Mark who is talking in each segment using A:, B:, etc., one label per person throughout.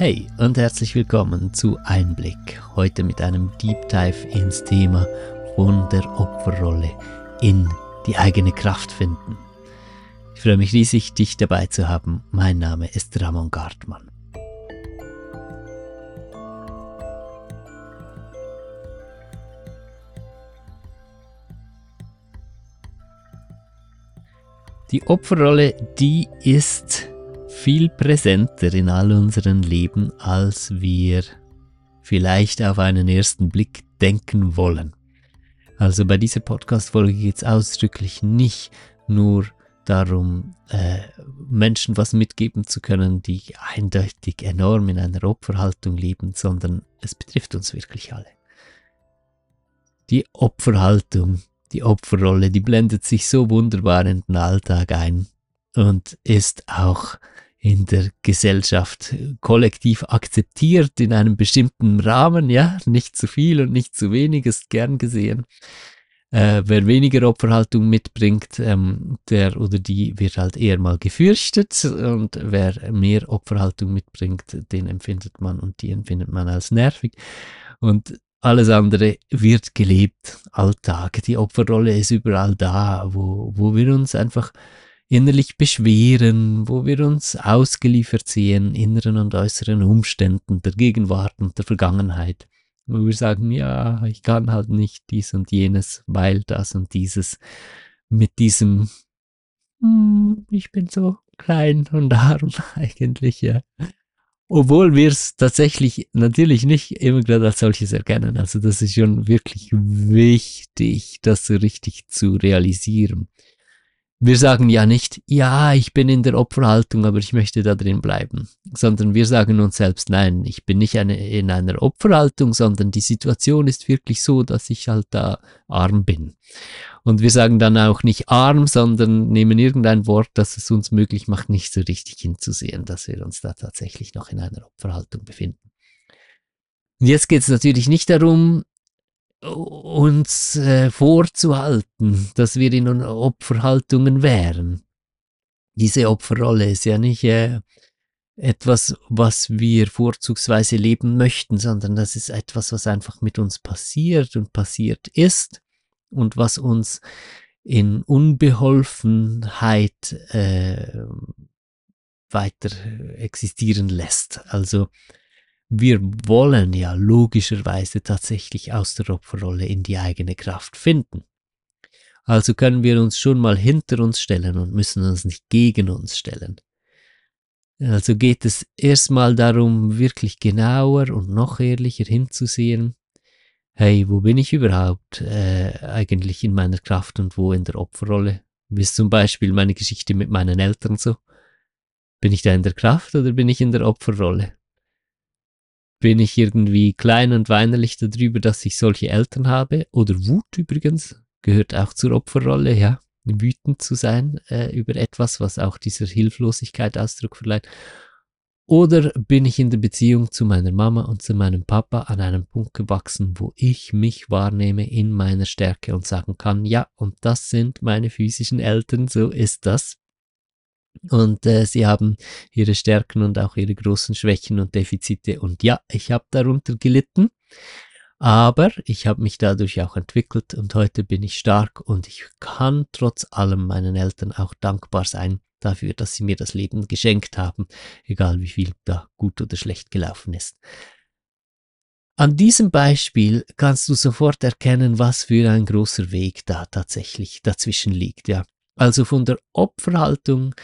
A: Hey und herzlich willkommen zu Einblick. Heute mit einem Deep Dive ins Thema von der Opferrolle in die eigene Kraft finden. Ich freue mich riesig, dich dabei zu haben. Mein Name ist Ramon Gartmann. Die Opferrolle, die ist viel präsenter in all unseren Leben, als wir vielleicht auf einen ersten Blick denken wollen. Also bei dieser Podcast-Folge geht es ausdrücklich nicht nur darum, äh, Menschen was mitgeben zu können, die eindeutig enorm in einer Opferhaltung leben, sondern es betrifft uns wirklich alle. Die Opferhaltung die Opferrolle, die blendet sich so wunderbar in den Alltag ein und ist auch in der Gesellschaft kollektiv akzeptiert in einem bestimmten Rahmen, ja, nicht zu viel und nicht zu wenig ist gern gesehen. Äh, wer weniger Opferhaltung mitbringt, ähm, der oder die wird halt eher mal gefürchtet und wer mehr Opferhaltung mitbringt, den empfindet man und die empfindet man als nervig. Und alles andere wird gelebt, Alltag. Die Opferrolle ist überall da, wo, wo wir uns einfach innerlich beschweren, wo wir uns ausgeliefert sehen, inneren und äußeren Umständen der Gegenwart und der Vergangenheit. Wo wir sagen, ja, ich kann halt nicht dies und jenes, weil das und dieses mit diesem, hm, ich bin so klein und arm eigentlich, ja obwohl wir es tatsächlich natürlich nicht immer gerade als solches erkennen. Also das ist schon wirklich wichtig, das so richtig zu realisieren. Wir sagen ja nicht, ja, ich bin in der Opferhaltung, aber ich möchte da drin bleiben, sondern wir sagen uns selbst, nein, ich bin nicht eine, in einer Opferhaltung, sondern die Situation ist wirklich so, dass ich halt da arm bin. Und wir sagen dann auch nicht arm, sondern nehmen irgendein Wort, das es uns möglich macht, nicht so richtig hinzusehen, dass wir uns da tatsächlich noch in einer Opferhaltung befinden. Und jetzt geht es natürlich nicht darum, uns äh, vorzuhalten, dass wir in Opferhaltungen wären. Diese Opferrolle ist ja nicht äh, etwas, was wir vorzugsweise leben möchten, sondern das ist etwas, was einfach mit uns passiert und passiert ist und was uns in Unbeholfenheit äh, weiter existieren lässt. Also wir wollen ja logischerweise tatsächlich aus der Opferrolle in die eigene Kraft finden. Also können wir uns schon mal hinter uns stellen und müssen uns nicht gegen uns stellen. Also geht es erstmal darum, wirklich genauer und noch ehrlicher hinzusehen, hey, wo bin ich überhaupt äh, eigentlich in meiner Kraft und wo in der Opferrolle? Wie ist zum Beispiel meine Geschichte mit meinen Eltern so? Bin ich da in der Kraft oder bin ich in der Opferrolle? Bin ich irgendwie klein und weinerlich darüber, dass ich solche Eltern habe. Oder Wut übrigens gehört auch zur Opferrolle, ja. Wütend zu sein äh, über etwas, was auch dieser Hilflosigkeit Ausdruck verleiht. Oder bin ich in der Beziehung zu meiner Mama und zu meinem Papa an einem Punkt gewachsen, wo ich mich wahrnehme in meiner Stärke und sagen kann, ja, und das sind meine physischen Eltern, so ist das. Und äh, sie haben ihre Stärken und auch ihre großen Schwächen und Defizite. Und ja, ich habe darunter gelitten, aber ich habe mich dadurch auch entwickelt und heute bin ich stark und ich kann trotz allem meinen Eltern auch dankbar sein dafür, dass sie mir das Leben geschenkt haben, egal wie viel da gut oder schlecht gelaufen ist. An diesem Beispiel kannst du sofort erkennen, was für ein großer Weg da tatsächlich dazwischen liegt, ja. Also von der Opferhaltung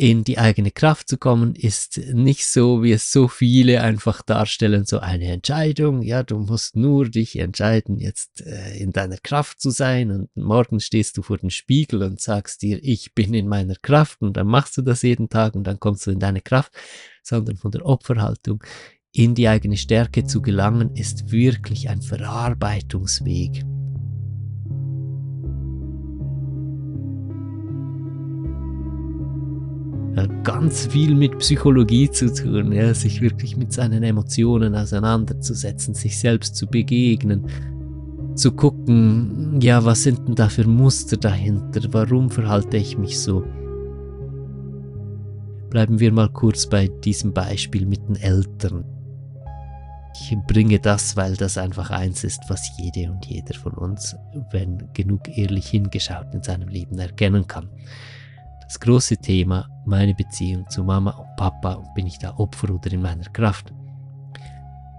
A: in die eigene Kraft zu kommen, ist nicht so, wie es so viele einfach darstellen, so eine Entscheidung. Ja, du musst nur dich entscheiden, jetzt äh, in deiner Kraft zu sein und morgen stehst du vor dem Spiegel und sagst dir, ich bin in meiner Kraft und dann machst du das jeden Tag und dann kommst du in deine Kraft, sondern von der Opferhaltung in die eigene Stärke zu gelangen, ist wirklich ein Verarbeitungsweg. Ganz viel mit Psychologie zu tun, ja, sich wirklich mit seinen Emotionen auseinanderzusetzen, sich selbst zu begegnen, zu gucken, ja, was sind denn da für Muster dahinter, warum verhalte ich mich so? Bleiben wir mal kurz bei diesem Beispiel mit den Eltern. Ich bringe das, weil das einfach eins ist, was jede und jeder von uns, wenn genug ehrlich hingeschaut in seinem Leben erkennen kann. Das große Thema, meine Beziehung zu Mama und Papa, bin ich da Opfer oder in meiner Kraft?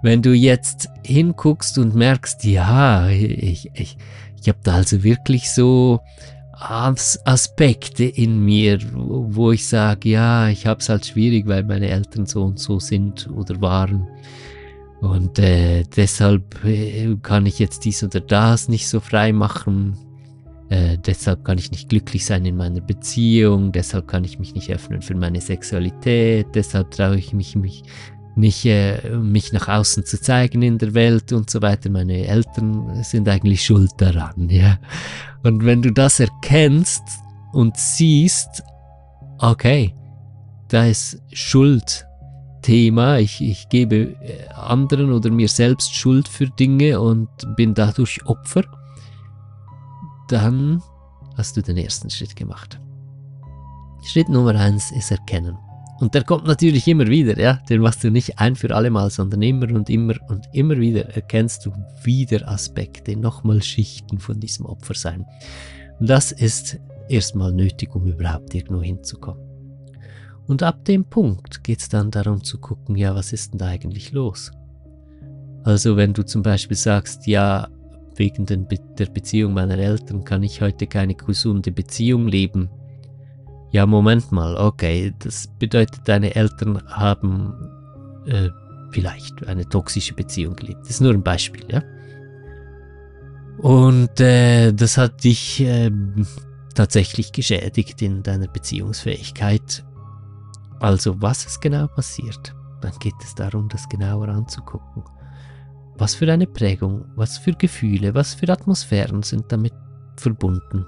A: Wenn du jetzt hinguckst und merkst, ja, ich, ich, ich habe da also wirklich so Aspekte in mir, wo ich sage, ja, ich habe es halt schwierig, weil meine Eltern so und so sind oder waren. Und äh, deshalb äh, kann ich jetzt dies oder das nicht so frei machen. Äh, deshalb kann ich nicht glücklich sein in meiner Beziehung. Deshalb kann ich mich nicht öffnen für meine Sexualität. Deshalb traue ich mich, mich nicht, äh, mich nach außen zu zeigen in der Welt und so weiter. Meine Eltern sind eigentlich schuld daran. Ja? Und wenn du das erkennst und siehst, okay, da ist Schuld Thema, ich, ich gebe äh, anderen oder mir selbst Schuld für Dinge und bin dadurch Opfer, dann hast du den ersten Schritt gemacht. Schritt Nummer eins ist erkennen. Und der kommt natürlich immer wieder, ja. Den machst du nicht ein für alle Mal, sondern immer und immer und immer wieder erkennst du wieder Aspekte, nochmal Schichten von diesem Opfersein. Und das ist erstmal nötig, um überhaupt irgendwo hinzukommen. Und ab dem Punkt geht es dann darum zu gucken, ja, was ist denn da eigentlich los? Also wenn du zum Beispiel sagst, ja, wegen Be der Beziehung meiner Eltern kann ich heute keine gesunde Beziehung leben. Ja, Moment mal, okay, das bedeutet, deine Eltern haben äh, vielleicht eine toxische Beziehung gelebt. Das ist nur ein Beispiel, ja. Und äh, das hat dich äh, tatsächlich geschädigt in deiner Beziehungsfähigkeit also was ist genau passiert? Dann geht es darum, das genauer anzugucken. Was für eine Prägung, was für Gefühle, was für Atmosphären sind damit verbunden?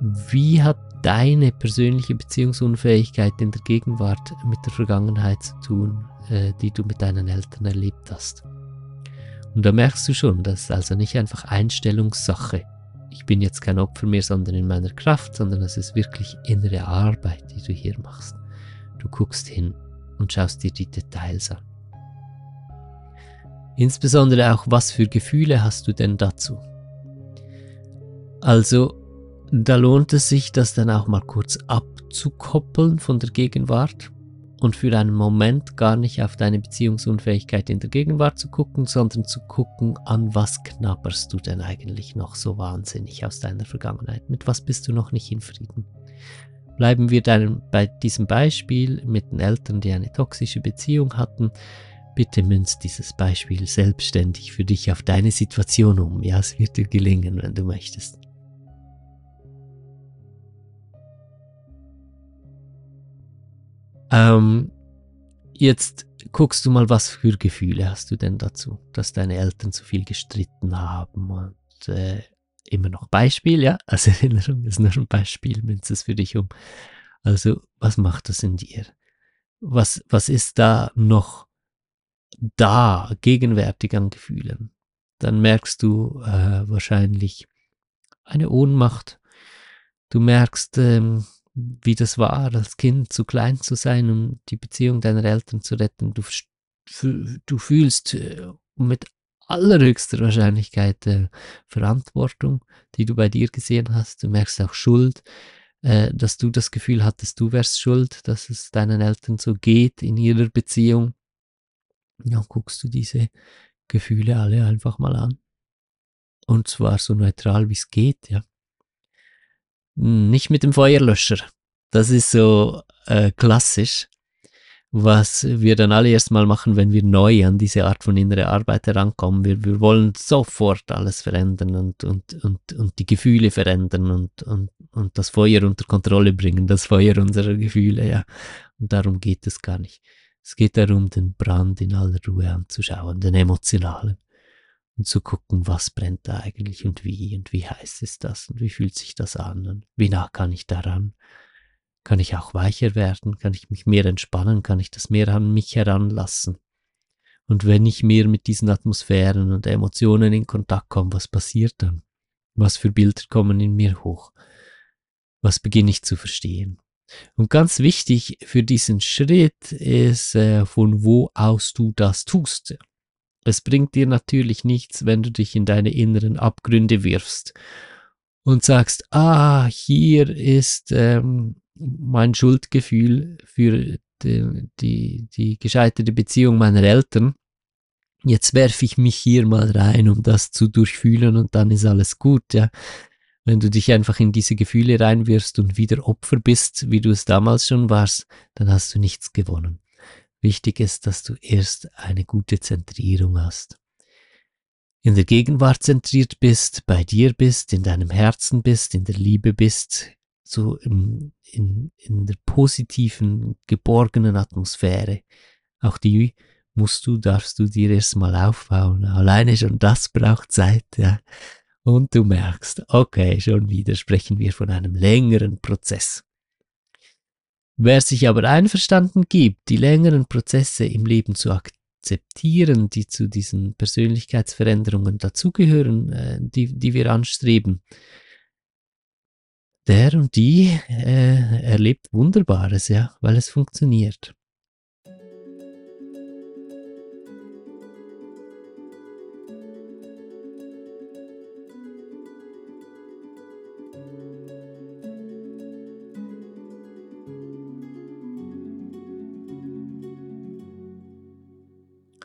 A: Wie hat deine persönliche Beziehungsunfähigkeit in der Gegenwart mit der Vergangenheit zu tun, äh, die du mit deinen Eltern erlebt hast? Und da merkst du schon, das ist also nicht einfach Einstellungssache. Ich bin jetzt kein Opfer mehr, sondern in meiner Kraft, sondern es ist wirklich innere Arbeit, die du hier machst. Du guckst hin und schaust dir die Details an. Insbesondere auch, was für Gefühle hast du denn dazu? Also, da lohnt es sich, das dann auch mal kurz abzukoppeln von der Gegenwart und für einen Moment gar nicht auf deine Beziehungsunfähigkeit in der Gegenwart zu gucken, sondern zu gucken, an was knabberst du denn eigentlich noch so wahnsinnig aus deiner Vergangenheit? Mit was bist du noch nicht in Frieden? Bleiben wir dann bei diesem Beispiel mit den Eltern, die eine toxische Beziehung hatten. Bitte münz dieses Beispiel selbstständig für dich auf deine Situation um. Ja, es wird dir gelingen, wenn du möchtest. Ähm, jetzt guckst du mal, was für Gefühle hast du denn dazu, dass deine Eltern zu viel gestritten haben und äh, immer noch Beispiel, ja, also Erinnerung ist nur ein Beispiel, münzt es für dich um. Also, was macht das in dir? Was, was ist da noch da, gegenwärtig an Gefühlen? Dann merkst du äh, wahrscheinlich eine Ohnmacht. Du merkst, ähm, wie das war, als Kind zu klein zu sein, um die Beziehung deiner Eltern zu retten. Du, du fühlst äh, mit allerhöchster Wahrscheinlichkeit äh, Verantwortung, die du bei dir gesehen hast. Du merkst auch Schuld, äh, dass du das Gefühl hattest, du wärst schuld, dass es deinen Eltern so geht in ihrer Beziehung. Ja, guckst du diese Gefühle alle einfach mal an. Und zwar so neutral wie es geht, ja. Nicht mit dem Feuerlöscher. Das ist so äh, klassisch was wir dann alle erstmal machen, wenn wir neu an diese Art von innere Arbeit herankommen. Wir, wir wollen sofort alles verändern und, und, und, und die Gefühle verändern und, und, und das Feuer unter Kontrolle bringen, das Feuer unserer Gefühle, ja. Und darum geht es gar nicht. Es geht darum, den Brand in aller Ruhe anzuschauen, den emotionalen. Und zu gucken, was brennt da eigentlich und wie und wie heiß ist das und wie fühlt sich das an und wie nah kann ich daran kann ich auch weicher werden? Kann ich mich mehr entspannen? Kann ich das mehr an mich heranlassen? Und wenn ich mehr mit diesen Atmosphären und Emotionen in Kontakt komme, was passiert dann? Was für Bilder kommen in mir hoch? Was beginne ich zu verstehen? Und ganz wichtig für diesen Schritt ist, äh, von wo aus du das tust. Es bringt dir natürlich nichts, wenn du dich in deine inneren Abgründe wirfst und sagst, ah, hier ist ähm, mein Schuldgefühl für die, die, die gescheiterte Beziehung meiner Eltern. Jetzt werfe ich mich hier mal rein, um das zu durchfühlen und dann ist alles gut, ja. Wenn du dich einfach in diese Gefühle reinwirfst und wieder Opfer bist, wie du es damals schon warst, dann hast du nichts gewonnen. Wichtig ist, dass du erst eine gute Zentrierung hast. In der Gegenwart zentriert bist, bei dir bist, in deinem Herzen bist, in der Liebe bist, so im, in, in der positiven, geborgenen Atmosphäre. Auch die musst du, darfst du dir erstmal aufbauen. Alleine schon das braucht Zeit, ja. Und du merkst, okay, schon wieder sprechen wir von einem längeren Prozess. Wer sich aber einverstanden gibt, die längeren Prozesse im Leben zu akzeptieren, die zu diesen Persönlichkeitsveränderungen dazugehören, äh, die, die wir anstreben, der und die äh, erlebt Wunderbares, ja, weil es funktioniert.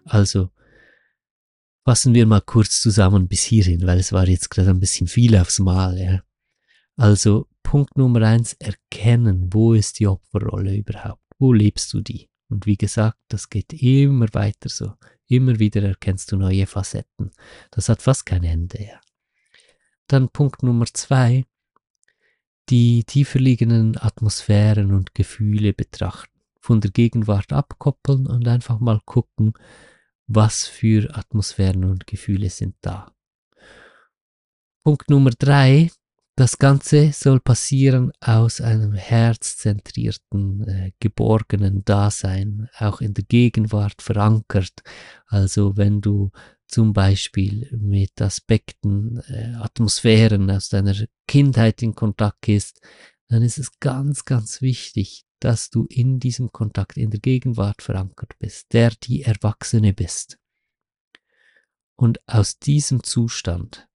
A: Also fassen wir mal kurz zusammen bis hierhin, weil es war jetzt gerade ein bisschen viel aufs Mal. Ja. Also Punkt Nummer eins, erkennen, wo ist die Opferrolle überhaupt? Wo lebst du die? Und wie gesagt, das geht immer weiter so. Immer wieder erkennst du neue Facetten. Das hat fast kein Ende. Ja. Dann Punkt Nummer zwei, die tiefer liegenden Atmosphären und Gefühle betrachten. Von der Gegenwart abkoppeln und einfach mal gucken, was für Atmosphären und Gefühle sind da. Punkt Nummer drei, das Ganze soll passieren aus einem herzzentrierten, äh, geborgenen Dasein, auch in der Gegenwart verankert. Also wenn du zum Beispiel mit Aspekten, äh, Atmosphären aus deiner Kindheit in Kontakt gehst, dann ist es ganz, ganz wichtig, dass du in diesem Kontakt, in der Gegenwart verankert bist, der die Erwachsene bist. Und aus diesem Zustand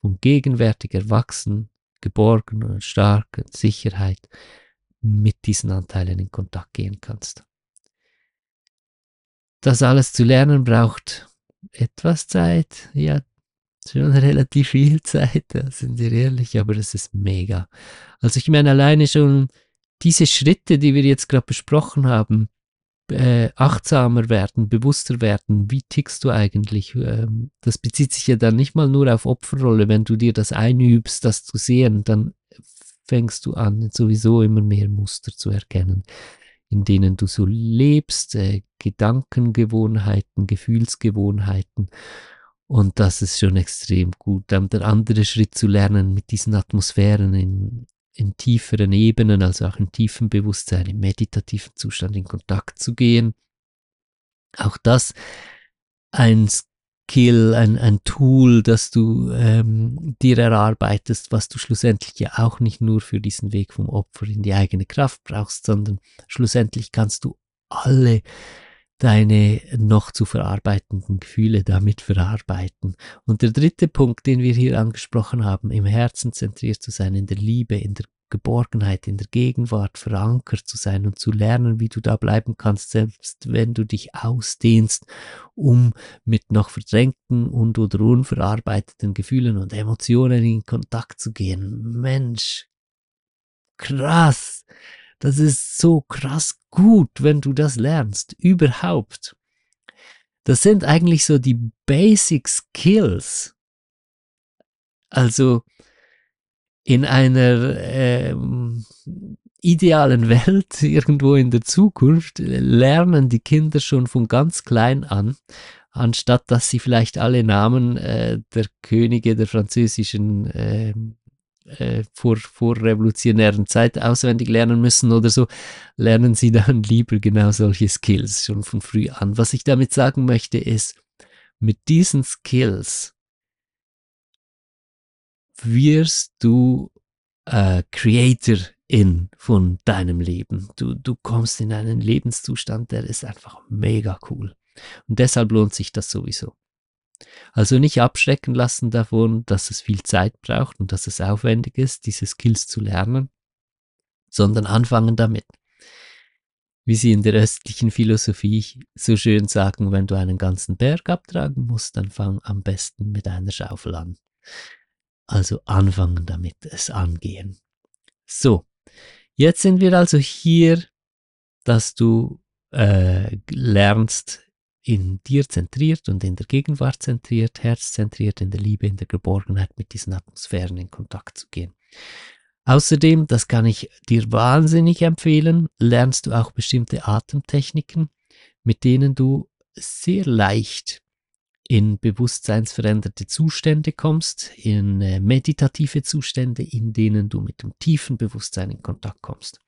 A: von gegenwärtig erwachsen, geborgen und stark und Sicherheit mit diesen Anteilen in Kontakt gehen kannst. Das alles zu lernen braucht etwas Zeit, ja, schon relativ viel Zeit, da sind wir ehrlich, aber es ist mega. Also ich meine alleine schon diese Schritte, die wir jetzt gerade besprochen haben, äh, achtsamer werden, bewusster werden, wie tickst du eigentlich? Ähm, das bezieht sich ja dann nicht mal nur auf Opferrolle. Wenn du dir das einübst, das zu sehen, dann fängst du an, sowieso immer mehr Muster zu erkennen, in denen du so lebst, äh, Gedankengewohnheiten, Gefühlsgewohnheiten. Und das ist schon extrem gut. Dann der andere Schritt zu lernen, mit diesen Atmosphären in, in tieferen Ebenen, also auch in tiefem Bewusstsein, im meditativen Zustand in Kontakt zu gehen. Auch das ein Skill, ein, ein Tool, das du ähm, dir erarbeitest, was du schlussendlich ja auch nicht nur für diesen Weg vom Opfer in die eigene Kraft brauchst, sondern schlussendlich kannst du alle deine noch zu verarbeitenden Gefühle damit verarbeiten. Und der dritte Punkt, den wir hier angesprochen haben, im Herzen zentriert zu sein, in der Liebe, in der Geborgenheit, in der Gegenwart verankert zu sein und zu lernen, wie du da bleiben kannst, selbst wenn du dich ausdehnst, um mit noch verdrängten und oder unverarbeiteten Gefühlen und Emotionen in Kontakt zu gehen. Mensch, krass. Das ist so krass gut, wenn du das lernst, überhaupt. Das sind eigentlich so die Basic Skills. Also in einer ähm, idealen Welt, irgendwo in der Zukunft, lernen die Kinder schon von ganz klein an, anstatt dass sie vielleicht alle Namen äh, der Könige der französischen äh, äh, vor, vor revolutionären Zeit auswendig lernen müssen oder so, lernen sie dann lieber genau solche Skills schon von früh an. Was ich damit sagen möchte ist, mit diesen Skills wirst du äh, Creator in von deinem Leben. Du, du kommst in einen Lebenszustand, der ist einfach mega cool. Und deshalb lohnt sich das sowieso. Also nicht abschrecken lassen davon, dass es viel Zeit braucht und dass es aufwendig ist, diese Skills zu lernen, sondern anfangen damit. Wie sie in der östlichen Philosophie so schön sagen, wenn du einen ganzen Berg abtragen musst, dann fang am besten mit einer Schaufel an. Also anfangen damit, es angehen. So, jetzt sind wir also hier, dass du äh, lernst, in dir zentriert und in der Gegenwart zentriert, herzzentriert, in der Liebe, in der Geborgenheit mit diesen Atmosphären in Kontakt zu gehen. Außerdem, das kann ich dir wahnsinnig empfehlen, lernst du auch bestimmte Atemtechniken, mit denen du sehr leicht in bewusstseinsveränderte Zustände kommst, in äh, meditative Zustände, in denen du mit dem tiefen Bewusstsein in Kontakt kommst.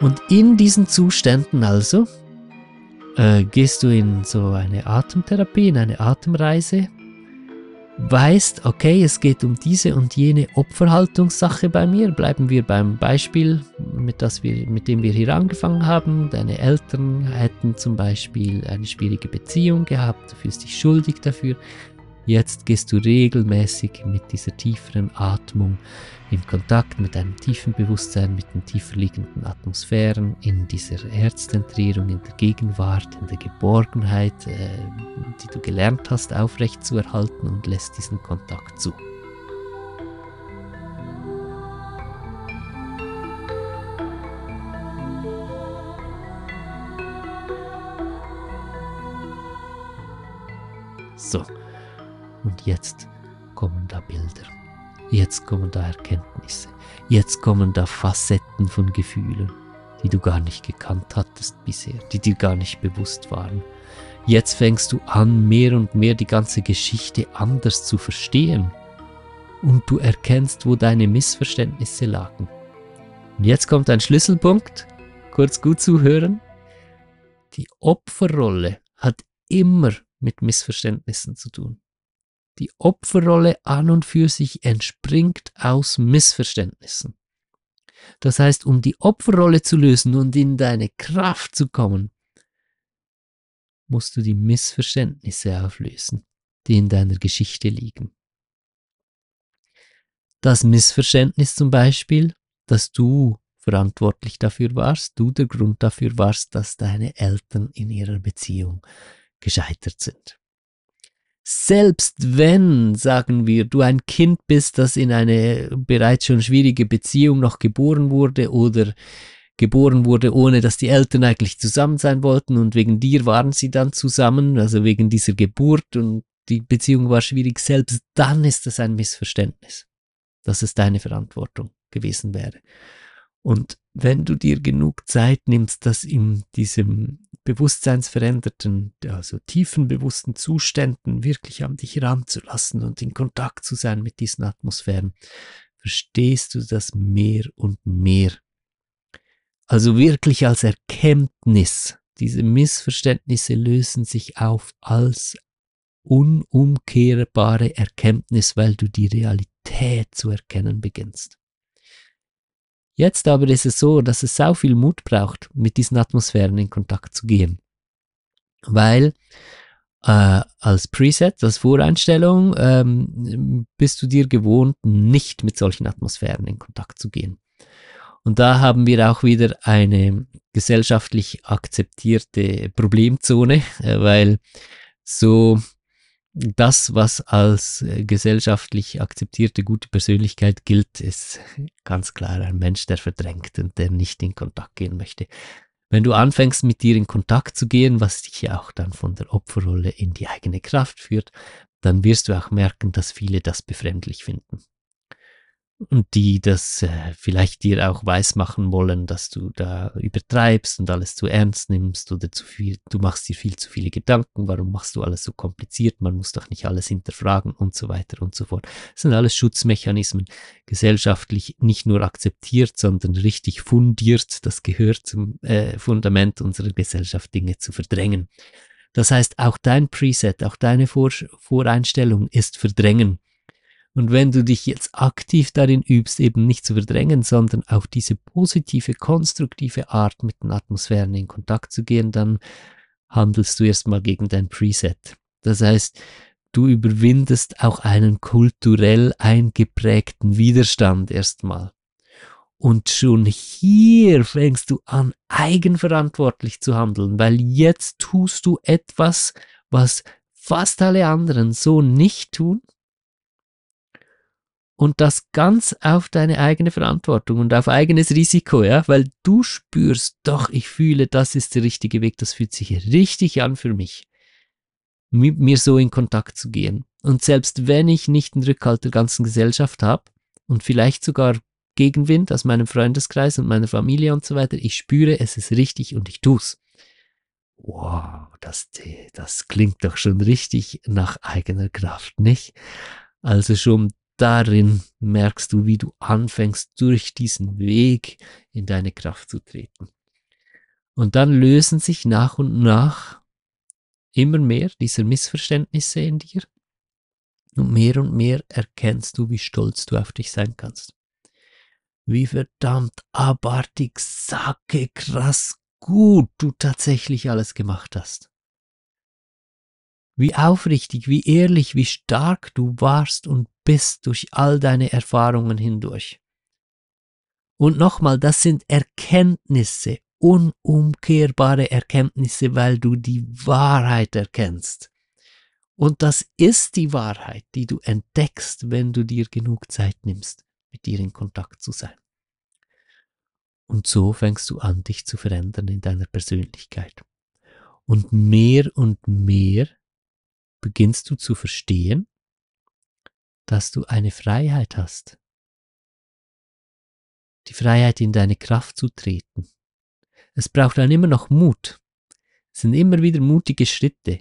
A: Und in diesen Zuständen also äh, gehst du in so eine Atemtherapie, in eine Atemreise, weißt, okay, es geht um diese und jene Opferhaltungssache bei mir. Bleiben wir beim Beispiel, mit, das wir, mit dem wir hier angefangen haben. Deine Eltern hätten zum Beispiel eine schwierige Beziehung gehabt, du fühlst dich schuldig dafür. Jetzt gehst du regelmäßig mit dieser tieferen Atmung in Kontakt mit einem tiefen Bewusstsein, mit den tiefer liegenden Atmosphären, in dieser Herzzentrierung, in der Gegenwart, in der Geborgenheit, äh, die du gelernt hast, aufrechtzuerhalten und lässt diesen Kontakt zu. So. Und jetzt kommen da Bilder. Jetzt kommen da Erkenntnisse. Jetzt kommen da Facetten von Gefühlen, die du gar nicht gekannt hattest bisher, die dir gar nicht bewusst waren. Jetzt fängst du an, mehr und mehr die ganze Geschichte anders zu verstehen. Und du erkennst, wo deine Missverständnisse lagen. Und jetzt kommt ein Schlüsselpunkt, kurz gut zuhören. Die Opferrolle hat immer mit Missverständnissen zu tun. Die Opferrolle an und für sich entspringt aus Missverständnissen. Das heißt, um die Opferrolle zu lösen und in deine Kraft zu kommen, musst du die Missverständnisse auflösen, die in deiner Geschichte liegen. Das Missverständnis zum Beispiel, dass du verantwortlich dafür warst, du der Grund dafür warst, dass deine Eltern in ihrer Beziehung gescheitert sind. Selbst wenn, sagen wir, du ein Kind bist, das in eine bereits schon schwierige Beziehung noch geboren wurde oder geboren wurde, ohne dass die Eltern eigentlich zusammen sein wollten und wegen dir waren sie dann zusammen, also wegen dieser Geburt und die Beziehung war schwierig, selbst dann ist das ein Missverständnis, dass es deine Verantwortung gewesen wäre. Und wenn du dir genug Zeit nimmst, das in diesem bewusstseinsveränderten, also tiefen bewussten Zuständen wirklich an dich ranzulassen und in Kontakt zu sein mit diesen Atmosphären, verstehst du das mehr und mehr. Also wirklich als Erkenntnis. Diese Missverständnisse lösen sich auf als unumkehrbare Erkenntnis, weil du die Realität zu erkennen beginnst. Jetzt aber ist es so, dass es sau viel Mut braucht, mit diesen Atmosphären in Kontakt zu gehen. Weil äh, als Preset, als Voreinstellung, ähm, bist du dir gewohnt, nicht mit solchen Atmosphären in Kontakt zu gehen. Und da haben wir auch wieder eine gesellschaftlich akzeptierte Problemzone, äh, weil so das, was als äh, gesellschaftlich akzeptierte gute Persönlichkeit gilt, ist ganz klar ein Mensch, der verdrängt und der nicht in Kontakt gehen möchte. Wenn du anfängst, mit dir in Kontakt zu gehen, was dich ja auch dann von der Opferrolle in die eigene Kraft führt, dann wirst du auch merken, dass viele das befremdlich finden. Und die das äh, vielleicht dir auch weismachen wollen, dass du da übertreibst und alles zu ernst nimmst oder zu viel, du machst dir viel zu viele Gedanken, warum machst du alles so kompliziert, man muss doch nicht alles hinterfragen und so weiter und so fort. Das sind alles Schutzmechanismen, gesellschaftlich nicht nur akzeptiert, sondern richtig fundiert, das gehört zum äh, Fundament unserer Gesellschaft, Dinge zu verdrängen. Das heißt, auch dein Preset, auch deine Vor Voreinstellung ist verdrängen. Und wenn du dich jetzt aktiv darin übst, eben nicht zu verdrängen, sondern auf diese positive, konstruktive Art mit den Atmosphären in Kontakt zu gehen, dann handelst du erstmal gegen dein Preset. Das heißt, du überwindest auch einen kulturell eingeprägten Widerstand erstmal. Und schon hier fängst du an, eigenverantwortlich zu handeln, weil jetzt tust du etwas, was fast alle anderen so nicht tun und das ganz auf deine eigene Verantwortung und auf eigenes Risiko, ja, weil du spürst, doch, ich fühle, das ist der richtige Weg, das fühlt sich richtig an für mich, mit mir so in Kontakt zu gehen. Und selbst wenn ich nicht den Rückhalt der ganzen Gesellschaft habe und vielleicht sogar Gegenwind aus meinem Freundeskreis und meiner Familie und so weiter, ich spüre, es ist richtig und ich tu's. Wow, das, das klingt doch schon richtig nach eigener Kraft, nicht? Also schon darin merkst du, wie du anfängst, durch diesen Weg in deine Kraft zu treten. Und dann lösen sich nach und nach immer mehr dieser Missverständnisse in dir. Und mehr und mehr erkennst du, wie stolz du auf dich sein kannst. Wie verdammt abartig, sacke, krass gut du tatsächlich alles gemacht hast wie aufrichtig, wie ehrlich, wie stark du warst und bist durch all deine Erfahrungen hindurch. Und nochmal, das sind Erkenntnisse, unumkehrbare Erkenntnisse, weil du die Wahrheit erkennst. Und das ist die Wahrheit, die du entdeckst, wenn du dir genug Zeit nimmst, mit dir in Kontakt zu sein. Und so fängst du an, dich zu verändern in deiner Persönlichkeit. Und mehr und mehr beginnst du zu verstehen, dass du eine Freiheit hast. Die Freiheit, in deine Kraft zu treten. Es braucht dann immer noch Mut. Es sind immer wieder mutige Schritte,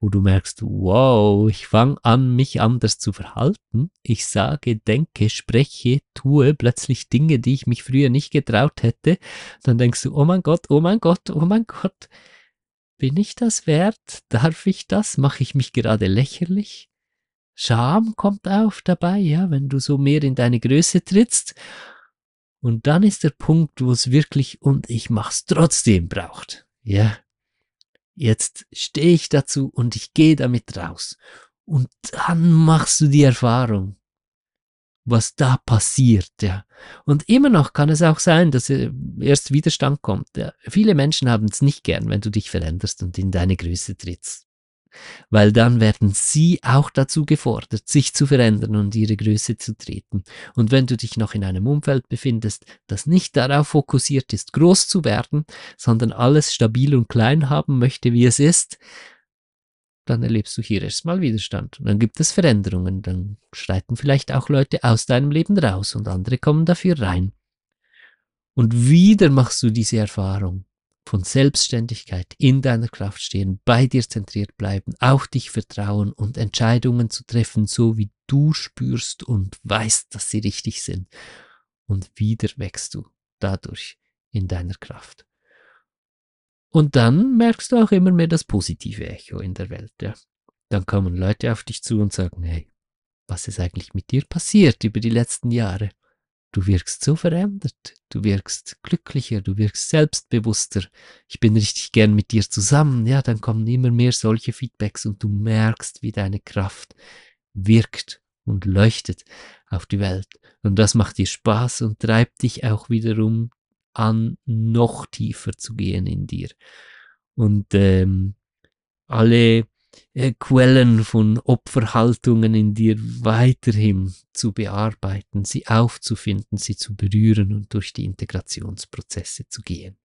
A: wo du merkst, wow, ich fange an, mich anders zu verhalten. Ich sage, denke, spreche, tue plötzlich Dinge, die ich mich früher nicht getraut hätte. Dann denkst du, oh mein Gott, oh mein Gott, oh mein Gott, bin ich das wert? Darf ich das? Mache ich mich gerade lächerlich? Scham kommt auf dabei, ja, wenn du so mehr in deine Größe trittst. Und dann ist der Punkt, wo es wirklich und ich mach's trotzdem braucht. Ja. Jetzt stehe ich dazu und ich gehe damit raus. Und dann machst du die Erfahrung was da passiert, ja. Und immer noch kann es auch sein, dass erst Widerstand kommt. Ja. Viele Menschen haben es nicht gern, wenn du dich veränderst und in deine Größe trittst. Weil dann werden sie auch dazu gefordert, sich zu verändern und ihre Größe zu treten. Und wenn du dich noch in einem Umfeld befindest, das nicht darauf fokussiert ist, groß zu werden, sondern alles stabil und klein haben möchte, wie es ist, dann erlebst du hier erstmal Widerstand. Und dann gibt es Veränderungen. Dann schreiten vielleicht auch Leute aus deinem Leben raus und andere kommen dafür rein. Und wieder machst du diese Erfahrung von Selbstständigkeit, in deiner Kraft stehen, bei dir zentriert bleiben, auf dich vertrauen und Entscheidungen zu treffen, so wie du spürst und weißt, dass sie richtig sind. Und wieder wächst du dadurch in deiner Kraft. Und dann merkst du auch immer mehr das positive Echo in der Welt. Ja. Dann kommen Leute auf dich zu und sagen, hey, was ist eigentlich mit dir passiert über die letzten Jahre? Du wirkst so verändert, du wirkst glücklicher, du wirkst selbstbewusster. Ich bin richtig gern mit dir zusammen. Ja, dann kommen immer mehr solche Feedbacks und du merkst, wie deine Kraft wirkt und leuchtet auf die Welt. Und das macht dir Spaß und treibt dich auch wiederum an, noch tiefer zu gehen in dir. Und ähm, alle äh, Quellen von Opferhaltungen in dir weiterhin zu bearbeiten, sie aufzufinden, sie zu berühren und durch die Integrationsprozesse zu gehen.